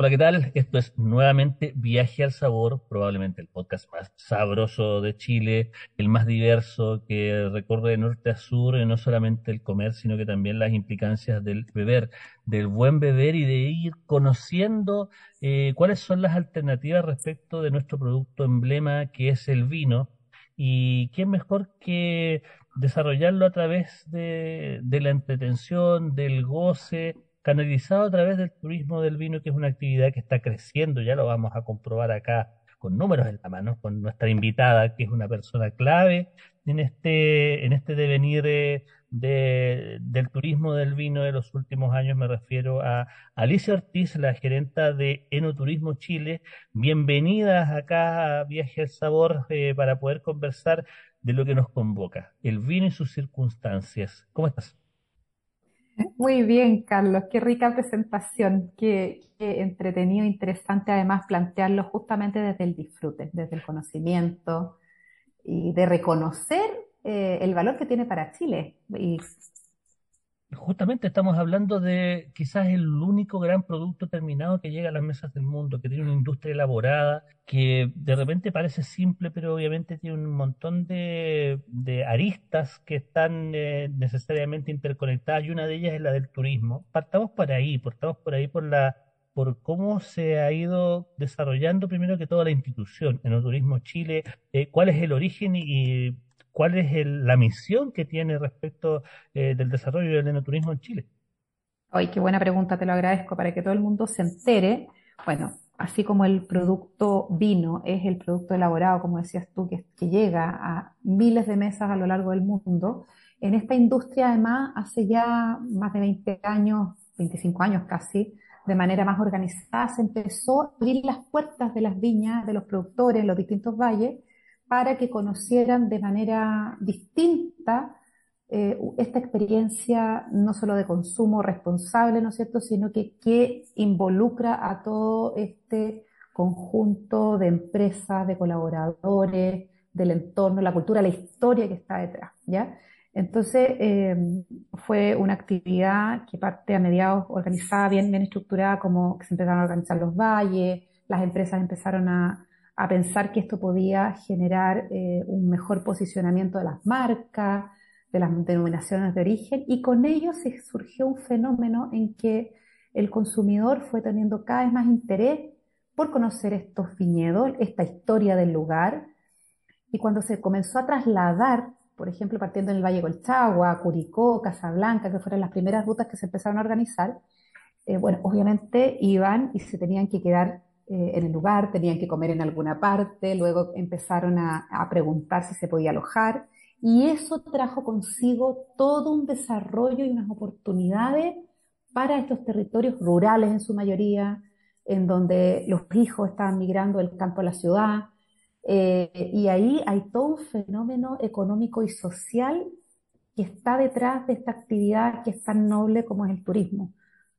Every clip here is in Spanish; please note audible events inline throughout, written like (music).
Hola, ¿qué tal? Esto es nuevamente Viaje al Sabor, probablemente el podcast más sabroso de Chile, el más diverso, que recorre de norte a sur, no solamente el comer, sino que también las implicancias del beber, del buen beber y de ir conociendo eh, cuáles son las alternativas respecto de nuestro producto emblema, que es el vino. Y quién mejor que desarrollarlo a través de, de la entretención, del goce, canalizado a través del turismo del vino, que es una actividad que está creciendo, ya lo vamos a comprobar acá con números en la mano, con nuestra invitada, que es una persona clave en este, en este devenir de, del turismo del vino de los últimos años. Me refiero a Alicia Ortiz, la gerenta de Enoturismo Chile. Bienvenidas acá a Viaje al Sabor eh, para poder conversar de lo que nos convoca, el vino y sus circunstancias. ¿Cómo estás? Muy bien, Carlos, qué rica presentación, qué, entretenido, interesante además plantearlo justamente desde el disfrute, desde el conocimiento y de reconocer eh, el valor que tiene para Chile y justamente estamos hablando de quizás el único gran producto terminado que llega a las mesas del mundo, que tiene una industria elaborada, que de repente parece simple, pero obviamente tiene un montón de, aristas que están eh, necesariamente interconectadas y una de ellas es la del turismo. Partamos por ahí, partamos por ahí por la por cómo se ha ido desarrollando primero que todo la institución en el turismo Chile, eh, cuál es el origen y cuál es la misión que tiene respecto eh, del desarrollo del enoturismo en Chile. Ay, qué buena pregunta, te lo agradezco para que todo el mundo se entere. Bueno, así como el producto vino es el producto elaborado, como decías tú, que, que llega a miles de mesas a lo largo del mundo, en esta industria además hace ya más de 20 años, 25 años casi, de manera más organizada, se empezó a abrir las puertas de las viñas de los productores los distintos valles para que conocieran de manera distinta eh, esta experiencia no solo de consumo responsable, ¿no es cierto?, sino que, que involucra a todo este conjunto de empresas, de colaboradores, del entorno, la cultura, la historia que está detrás, ¿ya? Entonces, eh, fue una actividad que parte a mediados organizada, bien, bien estructurada, como que se empezaron a organizar los valles, las empresas empezaron a, a pensar que esto podía generar eh, un mejor posicionamiento de las marcas, de las denominaciones de origen, y con ello se surgió un fenómeno en que el consumidor fue teniendo cada vez más interés por conocer estos viñedos, esta historia del lugar, y cuando se comenzó a trasladar, por ejemplo, partiendo en el Valle Colchagua, Curicó, Casablanca, que fueron las primeras rutas que se empezaron a organizar, eh, bueno, obviamente iban y se tenían que quedar eh, en el lugar, tenían que comer en alguna parte, luego empezaron a, preguntar si se podía alojar y eso trajo consigo todo un desarrollo y unas oportunidades para estos territorios rurales en su mayoría, en donde los hijos estaban migrando del campo a la ciudad, eh, y ahí hay todo un fenómeno económico y social que está detrás de esta actividad que es tan noble como es el turismo.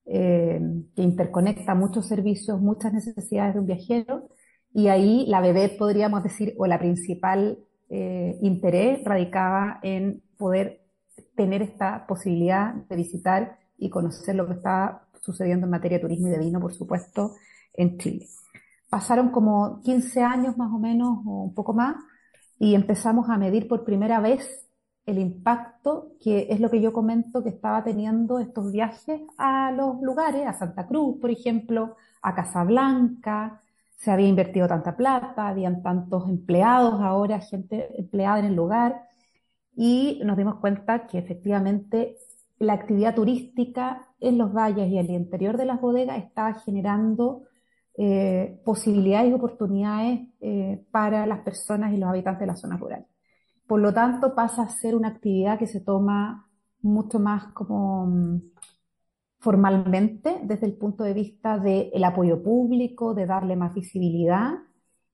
Eh, que interconecta muchos servicios, muchas necesidades de un viajero, y ahí la bebé, podríamos decir, o la principal eh, interés radicaba en poder tener esta posibilidad de visitar y conocer lo que está sucediendo en materia de turismo y de vino, por supuesto, en Chile. Pasaron como 15 años más o menos, o un poco más, y empezamos a medir por primera vez el impacto que es lo que yo comento que estaba teniendo estos viajes a los lugares, a Santa Cruz, por ejemplo, a Casablanca, se había invertido tanta plata, habían tantos empleados ahora, gente empleada en el lugar, y nos dimos cuenta que efectivamente la actividad turística en los valles y el interior de las bodegas estaba generando eh, posibilidades y oportunidades eh, para las personas y los habitantes de las zonas rurales. Por lo tanto, pasa a ser una actividad que se toma mucho más como, formalmente desde el punto de vista del apoyo público, de darle más visibilidad.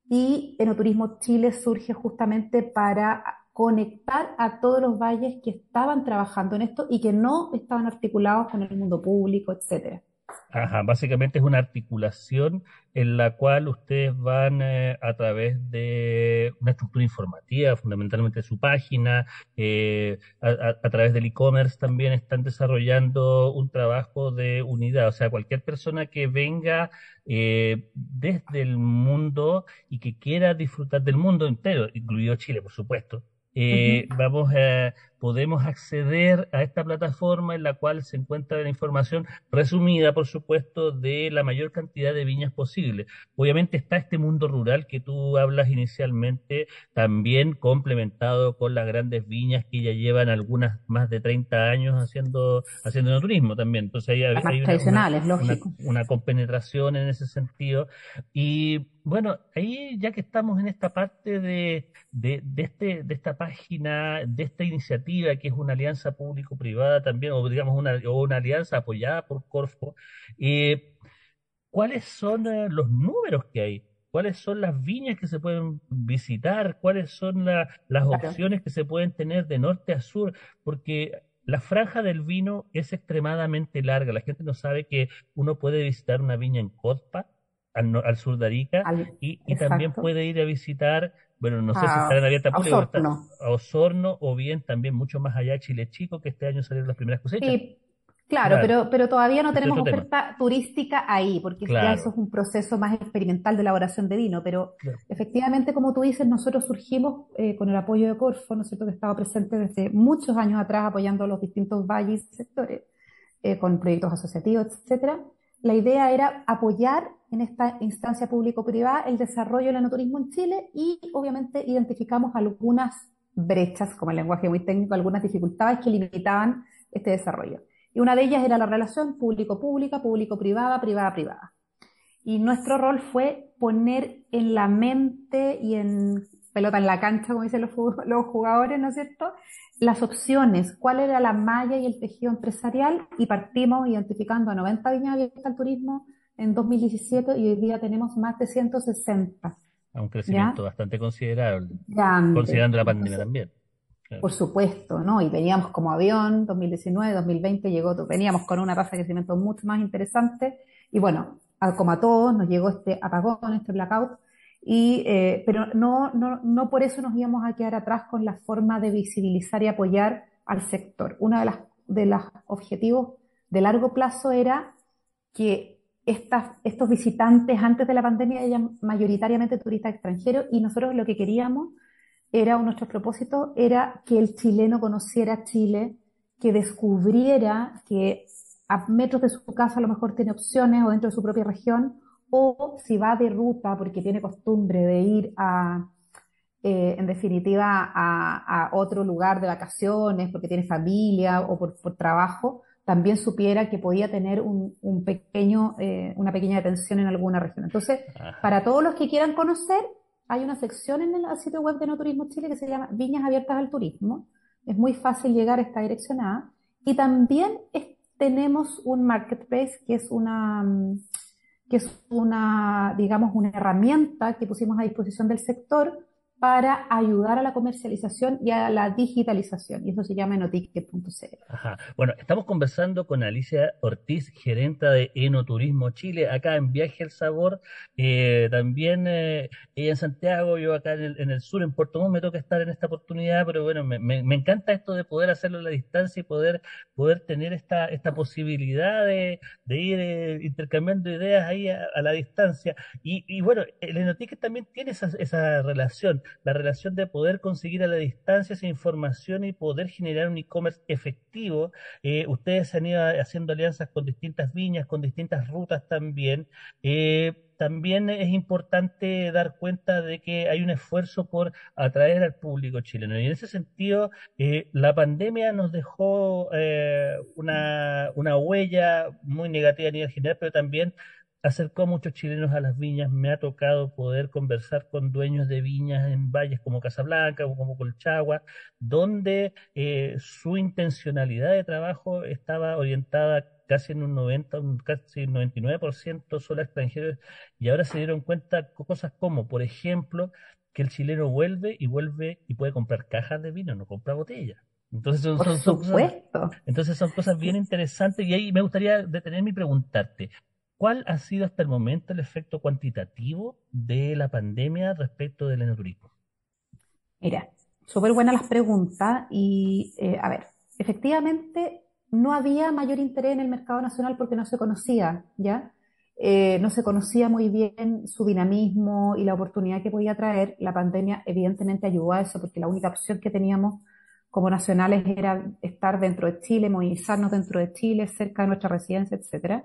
Y Enoturismo Chile surge justamente para conectar a todos los valles que estaban trabajando en esto y que no estaban articulados con el mundo público, etcétera. Ajá, básicamente es una articulación en la cual ustedes van eh, a través de una estructura informativa, fundamentalmente su página, eh, a, través del e-commerce también están desarrollando un trabajo de unidad. O sea, cualquier persona que venga eh, desde el mundo y que quiera disfrutar del mundo entero, incluido Chile, por supuesto, eh, vamos a, podemos acceder a esta plataforma en la cual se encuentra la información resumida, por supuesto, de la mayor cantidad de viñas posible. Obviamente está este mundo rural que tú hablas inicialmente, también complementado con las grandes viñas que ya llevan algunas más de 30 años haciendo, haciendo turismo también. Entonces hay, hay tradicionales, lógico. una compenetración en ese sentido. Y bueno, ahí ya que estamos en esta parte de, de, de, este, de esta página, de esta iniciativa que es una alianza público-privada también, o digamos una, o una alianza apoyada por Corfo, eh, ¿cuáles son eh, los números que hay? ¿Cuáles son las viñas que se pueden visitar? ¿Cuáles son las opciones que se pueden tener de norte a sur? Porque la franja del vino es extremadamente larga. La gente no sabe que uno puede visitar una viña en Codpa, al, sur de Arica y, también puede ir a visitar, bueno, no sé si estarán abiertas público, Osorno. a Osorno o bien también mucho más allá Chile Chico, que este año salieron las primeras cosechas. Sí, claro, Pero, pero todavía no tenemos oferta turística ahí, porque ya eso es un proceso más experimental de elaboración de vino, pero efectivamente, como tú dices, nosotros surgimos eh, con el apoyo de Corfo, ¿no es cierto?, que estaba presente desde muchos años atrás apoyando los distintos valles y sectores, eh, con proyectos asociativos, etcétera la idea era apoyar en esta instancia público-privada el desarrollo del enoturismo en Chile y obviamente identificamos algunas brechas, como el lenguaje muy técnico, algunas dificultades que limitaban este desarrollo. Y una de ellas era la relación público-pública, público-privada, privada-privada. Y nuestro rol fue poner en la mente y en pelota en la cancha, como dicen los, los jugadores, ¿no es cierto?, las opciones, cuál era la malla y el tejido empresarial y partimos identificando a 90 viñas abiertas al turismo en 2017 y hoy día tenemos más de 160. A un crecimiento bastante considerable, considerando la pandemia también. Por supuesto, ¿no? Y veníamos como avión, 2019, 2020 llegó, veníamos con una tasa de crecimiento mucho más interesante y bueno, como a todos nos llegó este apagón, este blackout y, eh, pero no, no, no por eso nos íbamos a quedar atrás con la forma de visibilizar y apoyar al sector. Uno de, las, de los objetivos de largo plazo era que estos visitantes antes de la pandemia eran mayoritariamente turistas extranjeros y nosotros lo que queríamos era, nuestro propósito era que el chileno conociera Chile, que descubriera que a metros de su casa a lo mejor tiene opciones o dentro de su propia región o si va de ruta porque tiene costumbre de ir a, eh, en definitiva, a, otro lugar de vacaciones, porque tiene familia o por, trabajo, también supiera que podía tener un, pequeño, eh, una pequeña detención en alguna región. Entonces, para todos los que quieran conocer, hay una sección en el sitio web de No Turismo Chile que se llama Viñas Abiertas al Turismo. Es muy fácil llegar, está direccionada. Y también tenemos un marketplace que es una, que es una, digamos, una herramienta que pusimos a disposición del sector para ayudar a la comercialización y a la digitalización, y eso se llama enoticket.cl. Ajá. Bueno, estamos conversando con Alicia Ortiz, gerenta de Enoturismo Chile, acá en Viaje al Sabor, eh, también eh, ella en Santiago, yo acá en el, sur, en Puerto Montt, me toca estar en esta oportunidad, pero bueno, me, encanta esto de poder hacerlo a la distancia y poder, poder tener esta, esta posibilidad de, de ir eh, intercambiando ideas ahí a, la distancia. Y, y, bueno, el Enoticket también tiene esa, esa relación la relación de poder conseguir a la distancia esa información y poder generar un e-commerce efectivo. Eh, ustedes han ido haciendo alianzas con distintas viñas, con distintas rutas también. Eh, también es importante dar cuenta de que hay un esfuerzo por atraer al público chileno. Y en ese sentido, eh, la pandemia nos dejó una, una huella muy negativa a nivel general, pero también acercó a muchos chilenos a las viñas. Me ha tocado poder conversar con dueños de viñas en valles como Casablanca o como Colchagua, donde eh, su intencionalidad de trabajo estaba orientada casi en un 90, un casi 99% solo extranjeros, y ahora se dieron cuenta cosas como, por ejemplo, que el chileno vuelve y vuelve y puede comprar cajas de vino, no compra botellas. Entonces son, Por son, supuesto. entonces son cosas bien interesantes y ahí me gustaría detenerme y preguntarte, ¿cuál ha sido hasta el momento el efecto cuantitativo de la pandemia respecto del enoturismo? Mira, súper buenas las preguntas y, eh, a ver, efectivamente no había mayor interés en el mercado nacional porque no se conocía, ¿ya? Eh, no se conocía muy bien su dinamismo y la oportunidad que podía traer. La pandemia evidentemente ayudó a eso porque la única opción que teníamos como nacionales era estar dentro de Chile, movilizarnos dentro de Chile, cerca de nuestra residencia, etcétera.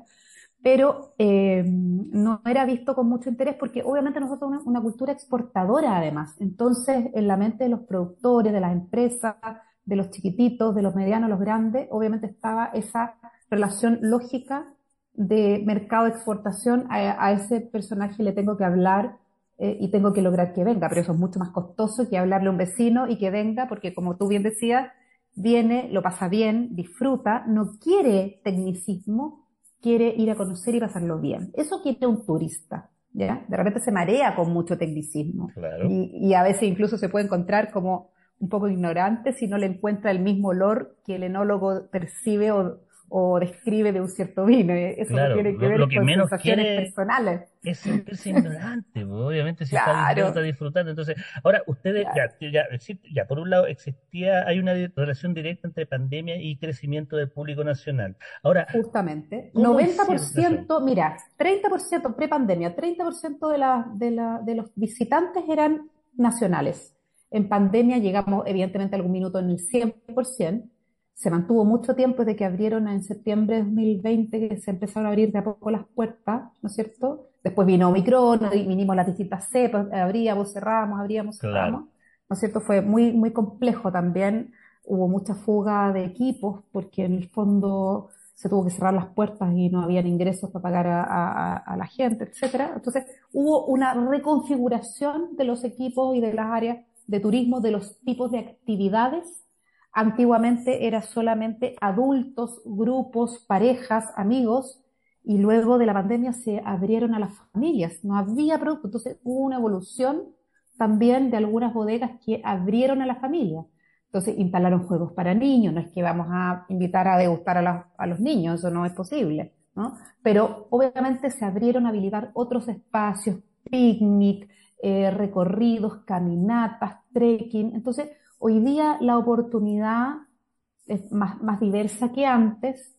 Pero eh, no era visto con mucho interés porque obviamente nosotros somos una, una cultura exportadora además. Entonces, en la mente de los productores, de las empresas, de los chiquititos, de los medianos, los grandes, obviamente estaba esa relación lógica de mercado-exportación. A, a, ese personaje le tengo que hablar eh, y tengo que lograr que venga, pero eso es mucho más costoso que hablarle a un vecino y que venga, porque como tú bien decías, viene, lo pasa bien, disfruta, no quiere tecnicismo, quiere ir a conocer y pasarlo bien. Eso quiere un turista. ¿Ya? De repente se marea con mucho tecnicismo. Claro. Y, y a veces incluso se puede encontrar como un poco ignorante si no le encuentra el mismo olor que el enólogo percibe o, o describe de un cierto vino. Eso Claro, no tiene que lo, ver lo que con menos sensaciones personales. es sentirse ignorante, pues, obviamente si está Claro. disfrutando, está disfrutando. Entonces, ahora ustedes, Claro. ya, ya, existe- ya, por un lado existía, hay una relación directa entre pandemia y crecimiento del público nacional. Ahora, Justamente. ¿Cómo hicieron 90%, mira, 30% pre-pandemia, 30% de, la, de, la, de los visitantes eran nacionales. En pandemia llegamos, evidentemente, algún minuto en el 100%. Se mantuvo mucho tiempo desde que abrieron en septiembre de 2020, que se empezaron a abrir de a poco las puertas, ¿no es cierto? Después vino Omicron, vinimos las distintas cepas, abríamos, cerrábamos, abríamos, Claro. cerrábamos. ¿no es cierto? Fue muy, muy complejo también. Hubo mucha fuga de equipos porque en el fondo se tuvo que cerrar las puertas y no habían ingresos para pagar a, a- a la gente, etcétera. Entonces hubo una reconfiguración de los equipos y de las áreas de turismo, de los tipos de actividades. Antiguamente era solamente adultos, grupos, parejas, amigos, y luego de la pandemia se abrieron a las familias. No había producto, entonces hubo una evolución también de algunas bodegas que abrieron a la familia. Entonces instalaron juegos para niños, no es que vamos a invitar a degustar a, los niños, eso no es posible, ¿no? Pero obviamente se abrieron a habilitar otros espacios, picnic, eh, recorridos, caminatas, trekking. Entonces, hoy día la oportunidad es más, más diversa que antes.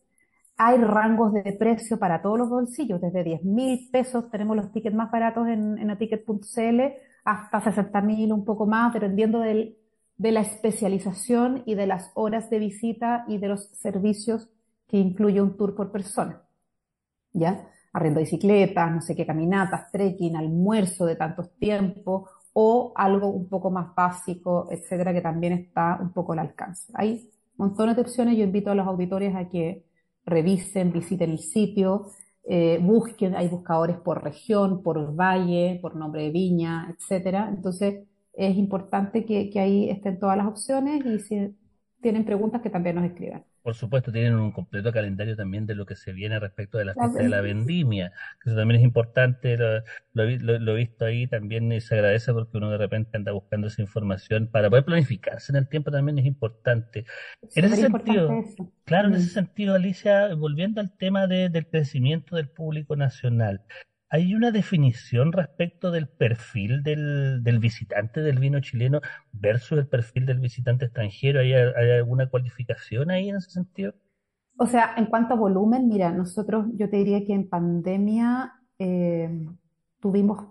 Hay rangos de precio para todos los bolsillos, desde 10 mil pesos, tenemos los tickets más baratos en, en aticket.cl, hasta 60 mil, un poco más, dependiendo del, de la especialización y de las horas de visita y de los servicios que incluye un tour por persona. ¿Ya? Arriendo bicicletas, no sé qué, caminatas, trekking, almuerzo de tantos tiempos, o algo un poco más básico, etcétera, que también está un poco al alcance. Hay montones de opciones. Yo invito a los auditores a que revisen, visiten el sitio, eh, busquen, hay buscadores por región, por valle, por nombre de viña, etcétera. Entonces, es importante que, que ahí estén todas las opciones y si tienen preguntas que también nos escriban. Por supuesto, tienen un completo calendario también de lo que se viene respecto de la fiesta de la vendimia. que eso también es importante, lo, he vi- lo- lo he visto ahí también y se agradece porque uno de repente anda buscando esa información para poder planificarse en el tiempo también es importante. En ese sentido, eso. Claro, en ese sentido, Alicia, volviendo al tema de- del crecimiento del público nacional, ¿hay una definición respecto del perfil del, visitante del vino chileno versus el perfil del visitante extranjero? ¿Hay, alguna cualificación ahí en ese sentido? O sea, en cuanto a volumen, mira, nosotros, yo te diría que en pandemia eh, tuvimos,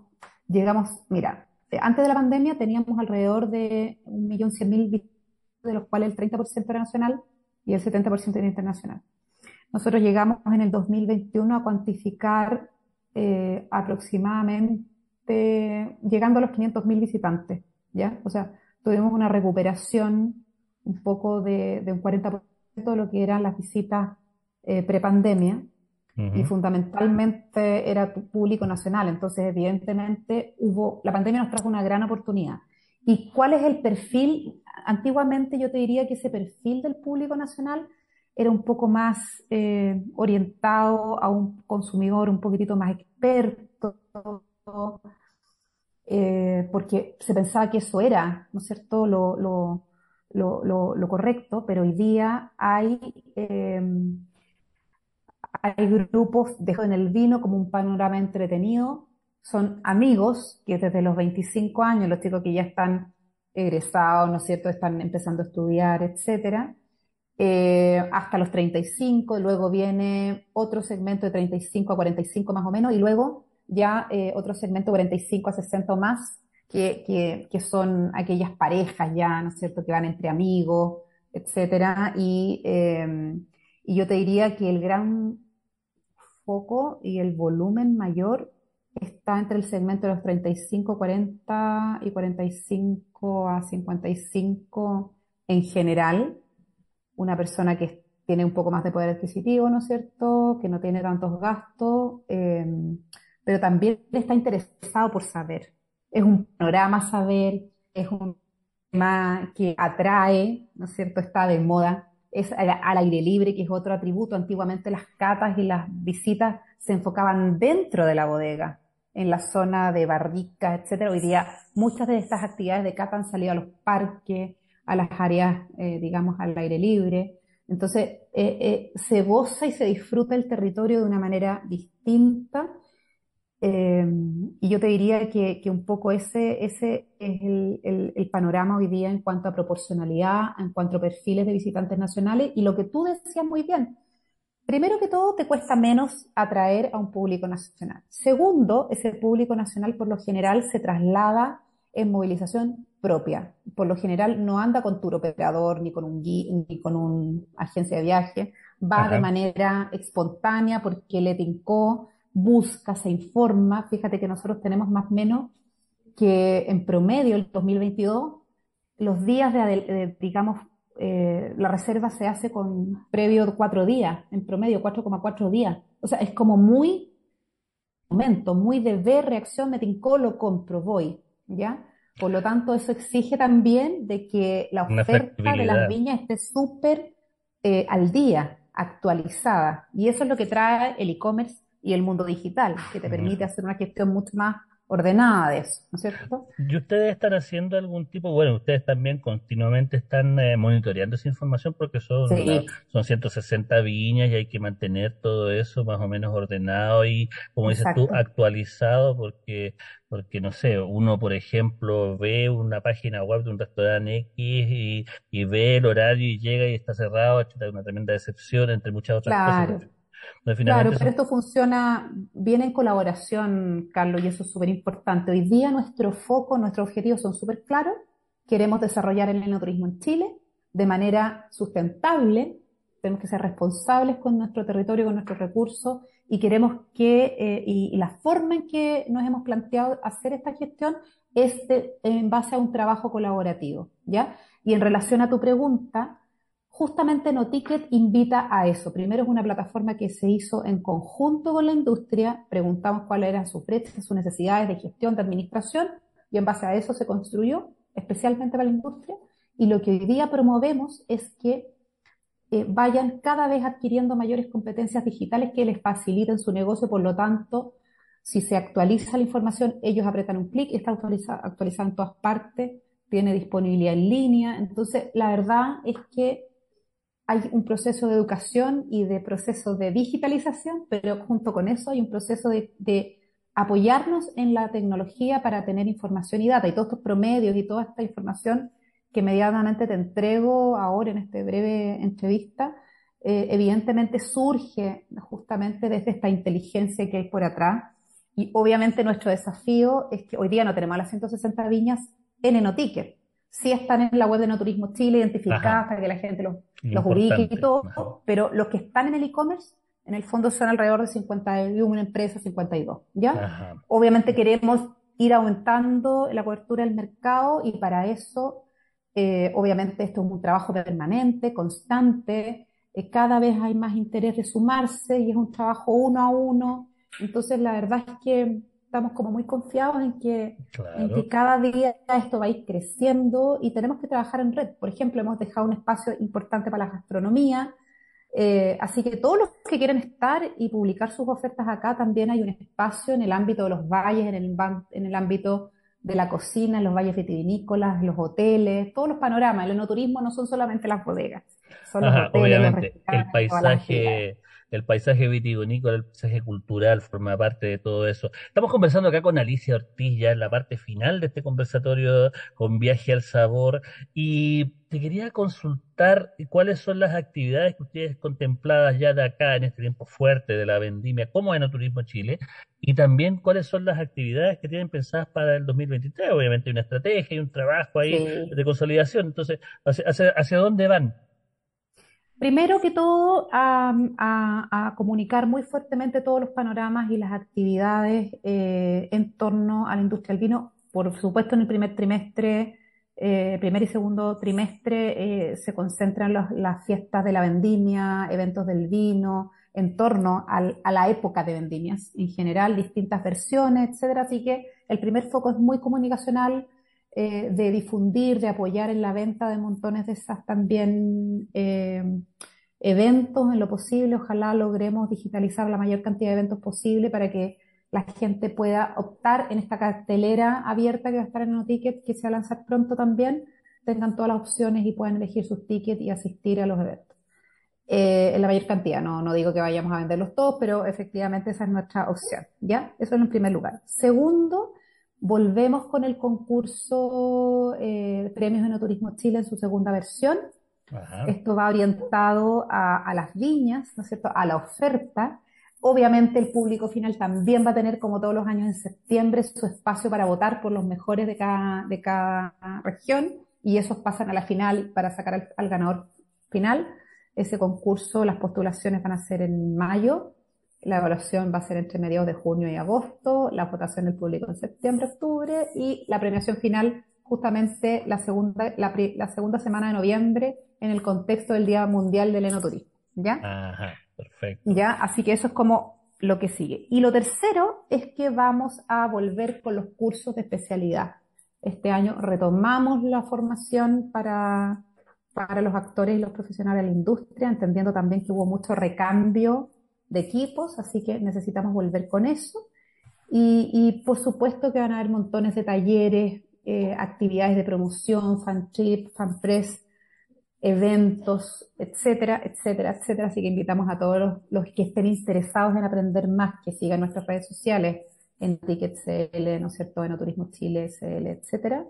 llegamos, mira, antes de la pandemia teníamos alrededor de 1.100.000 visitantes, de los cuales el 30% era nacional y el 70% era internacional. Nosotros llegamos en el 2021 a cuantificar eh, aproximadamente, llegando a los 500.000 visitantes, ¿ya? O sea, tuvimos una recuperación un poco de, de un 40% de lo que eran las visitas eh, prepandemia y Ujú, fundamentalmente era público nacional. Entonces, evidentemente, hubo, la pandemia nos trajo una gran oportunidad. ¿Y cuál es el perfil? Antiguamente yo te diría que ese perfil del público nacional era un poco más eh, orientado a un consumidor un poquitito más experto, eh, porque se pensaba que eso era, ¿no es cierto?, lo, lo, lo, lo correcto, pero hoy día hay, eh, hay grupos, dejo en el vino como un panorama entretenido, son amigos que desde los 25 años, los chicos que ya están egresados, ¿no es cierto?, están empezando a estudiar, etcétera, eh, hasta los 35, luego viene otro segmento de 35 a 45 más o menos, y luego ya eh, otro segmento de 45 a 60 o más, que, son aquellas parejas ya, ¿no es cierto?, que van entre amigos, etcétera, y, eh, y yo te diría que el gran foco y el volumen mayor está entre el segmento de los 35, 40 y 45 a 55 en general. Una persona que tiene un poco más de poder adquisitivo, ¿no es cierto? Que no tiene tantos gastos, eh, pero también está interesado por saber. Es un panorama saber, es un tema que atrae, ¿no es cierto? Está de moda. Es al aire libre, que es otro atributo. Antiguamente las catas y las visitas se enfocaban dentro de la bodega en la zona de barricas, etcétera. Hoy día muchas de estas actividades de cata han salido a los parques, a las áreas, eh, digamos, al aire libre. Entonces, eh, eh, se goza y se disfruta el territorio de una manera distinta. y yo te diría que, un poco ese, ese es el, el, el, panorama hoy día en cuanto a proporcionalidad, en cuanto a perfiles de visitantes nacionales. Y lo que tú decías muy bien, Primero que todo, te cuesta menos atraer a un público nacional. Segundo, ese público nacional por lo general se traslada en movilización propia. Por lo general no anda con tour operador ni con un ni con una agencia de viaje. Va de manera espontánea porque le tincó, busca, se informa. Fíjate que nosotros tenemos más o menos que en promedio el 2022 los días de, digamos, eh, la reserva se hace con previo cuatro días, en promedio 4,4 días. O sea, es como muy momento, muy de ver, reacción, me tincó, lo compro, voy, ¿ya? Por lo tanto, eso exige también de que la oferta de las viñas esté súper eh, al día, actualizada. Y eso es lo que trae el e-commerce y el mundo digital, que te permite hacer una gestión mucho más ordenada de eso, ¿no es cierto? ¿Y ustedes están haciendo algún tipo, bueno, ustedes también continuamente están eh, monitoreando esa información porque son, son 160 viñas y hay que mantener todo eso más o menos ordenado y, como dices tú, actualizado porque, porque no sé, uno, por ejemplo, ve una página web de un restaurante X y, y ve el horario y llega y está cerrado, es una tremenda decepción, entre muchas otras cosas. Claro, pero esto funciona bien en colaboración, Carlos, y eso es súper importante. Hoy día nuestro foco, nuestros objetivos son súper claros. Queremos desarrollar el enoturismo en Chile de manera sustentable. Tenemos que ser responsables con nuestro territorio, con nuestros recursos, y queremos que, eh, y, la forma en que nos hemos planteado hacer esta gestión es en base a un trabajo colaborativo, ¿ya? Y en relación a tu pregunta, Justamente NoTicket invita a eso. Primero es una plataforma que se hizo en conjunto con la industria, preguntamos cuáles eran sus brechas, sus necesidades de gestión, de administración, y en base a eso se construyó, especialmente para la industria. Y lo que hoy día promovemos es que eh, vayan cada vez adquiriendo mayores competencias digitales que les faciliten su negocio, por lo tanto, si se actualiza la información, ellos apretan un clic, está actualizada, actualizada en todas partes, tiene disponibilidad en línea. Entonces, la verdad es que hay un proceso de educación y de proceso de digitalización, pero junto con eso hay un proceso de, apoyarnos en la tecnología para tener información y data. Y todos estos promedios y toda esta información que medianamente te entrego ahora en esta breve entrevista, eh, evidentemente surge justamente desde esta inteligencia que hay por atrás. Y obviamente nuestro desafío es que hoy día no tenemos las 160 viñas en Enoticket, sí están en la web de No Turismo Chile identificadas para que la gente los, los ubique y todo, pero los que están en el e-commerce, en el fondo son alrededor de 51 empresas, 52, ¿ya? Obviamente queremos ir aumentando la cobertura del mercado y para eso, eh, obviamente esto es un trabajo permanente, constante, eh, cada vez hay más interés de sumarse y es un trabajo uno a uno, entonces la verdad es que estamos como muy confiados en que, en que cada día esto va a ir creciendo y tenemos que trabajar en red. Por ejemplo, hemos dejado un espacio importante para la gastronomía, Eh, así que todos los que quieran estar y publicar sus ofertas acá, también hay un espacio en el ámbito de los valles, en el, en el ámbito de la cocina, en los valles vitivinícolas, los hoteles, todos los panoramas. El enoturismo no son solamente las bodegas, son los hoteles, obviamente, el paisaje el paisaje vitivinícola, el paisaje cultural forma parte de todo eso. Estamos conversando acá con Alicia Ortiz ya en la parte final de este conversatorio con Viaje al Sabor y te quería consultar cuáles son las actividades que ustedes contempladas ya de acá en este tiempo fuerte de la vendimia como Enoturismo Chile y también cuáles son las actividades que tienen pensadas para el 2023. Obviamente hay una estrategia y un trabajo ahí de consolidación. Entonces, ¿hacia, hacia dónde van? Primero que todo, a, comunicar muy fuertemente todos los panoramas y las actividades eh, en torno a la industria del vino. Por supuesto, en el primer trimestre, eh, primer y segundo trimestre, eh, se concentran las fiestas de la vendimia, eventos del vino, en torno a la época de vendimias en general, distintas versiones, etcétera. Así que el primer foco es muy comunicacional, eh, de difundir, de apoyar en la venta de montones de esas también eh, eventos en lo posible. Ojalá logremos digitalizar la mayor cantidad de eventos posible para que la gente pueda optar en esta cartelera abierta que va a estar en NoTicket, que se va a lanzar pronto también, tengan todas las opciones y puedan elegir sus tickets y asistir a los eventos. Eh, en la mayor cantidad, no, no digo que vayamos a venderlos todos, pero efectivamente esa es nuestra opción, ¿ya? Eso en primer lugar. Segundo, Volvemos con el concurso eh, Premios de Turismo Chile en su segunda versión. Esto va orientado a, las viñas, ¿no es cierto?, a la oferta. Obviamente el público final también va a tener, como todos los años en septiembre, su espacio para votar por los mejores de cada, de cada región y esos pasan a la final para sacar al ganador final. Ese concurso, las postulaciones van a ser en mayo la evaluación va a ser entre mediados de junio y agosto, la votación del público en septiembre, octubre y la premiación final justamente la segunda, la, segunda semana de noviembre en el contexto del Día Mundial del Enoturismo. ¿Ya? Ajá, perfecto. ¿Ya? Así que eso es como lo que sigue. Y lo tercero es que vamos a volver con los cursos de especialidad. Este año retomamos la formación para, para los actores y los profesionales de la industria, entendiendo también que hubo mucho recambio de equipos, así que necesitamos volver con eso. Y, por supuesto que van a haber montones de talleres, eh, actividades de promoción, fan trip, fan press, eventos, etcétera, etcétera, etcétera. Así que invitamos a todos los, que estén interesados en aprender más, que sigan nuestras redes sociales en TicketCL, ¿no es cierto?, en Turismo Chile, CL, etcétera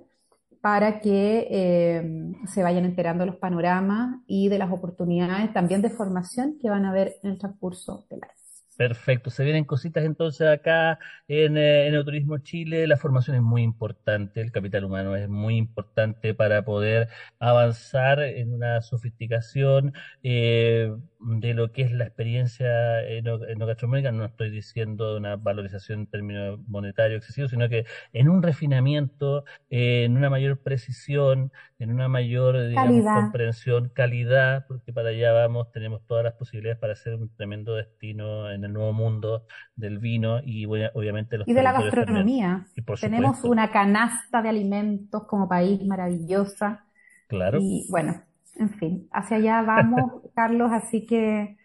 para que eh, se vayan enterando los panoramas y de las oportunidades también de formación que van a haber en el transcurso del año. Perfecto, se vienen cositas entonces acá en, eh, en el Turismo Chile. La formación es muy importante, el capital humano es muy importante para poder avanzar en una sofisticación eh, de lo que es la experiencia enogastronómica. No estoy diciendo una valorización en términos monetarios excesivos, sino que en un refinamiento, eh, en una mayor precisión, en una mayor digamos, comprensión, calidad, porque para allá vamos, tenemos todas las posibilidades para hacer un tremendo destino en el nuevo mundo del vino y obviamente los y de la gastronomía. tenemos una canasta de alimentos como país maravillosa. Claro. Y bueno, en fin, hacia allá vamos, (laughs) Carlos, así que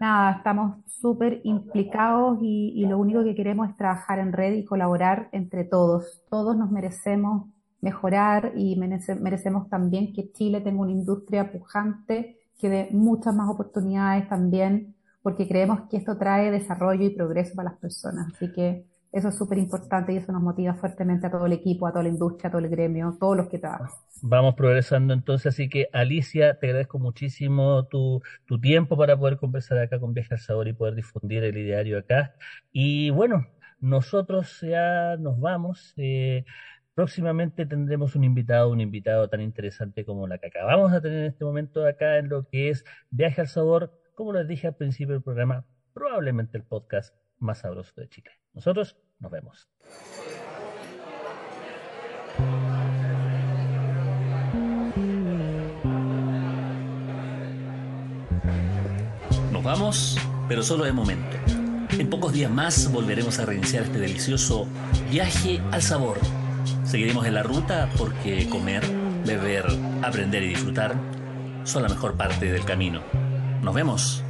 nada, estamos súper implicados y, y, lo único que queremos es trabajar en red y colaborar entre todos. Todos nos merecemos mejorar y merecemos también que Chile tenga una industria pujante que dé muchas más oportunidades también, porque creemos que esto trae desarrollo y progreso para las personas. Así que eso es súper importante y eso nos motiva fuertemente a todo el equipo, a toda la industria, a todo el gremio, todos los que trabajan. Vamos progresando entonces, así que Alicia, te agradezco muchísimo tu, tu tiempo para poder conversar acá con Viaje al Sabor y poder difundir el ideario acá. Y bueno, nosotros ya nos vamos. Eh, Próximamente tendremos un invitado, un invitado tan interesante como la que acabamos de tener en este momento acá en lo que es Viaje al Sabor, como les dije al principio del programa, probablemente el podcast más sabroso de Chile. Nosotros nos vemos. Nos vamos, pero solo de momento. En pocos días más volveremos a reiniciar este delicioso viaje al sabor Seguiremos en la ruta porque comer, beber, aprender y disfrutar son la mejor parte del camino. Nos vemos.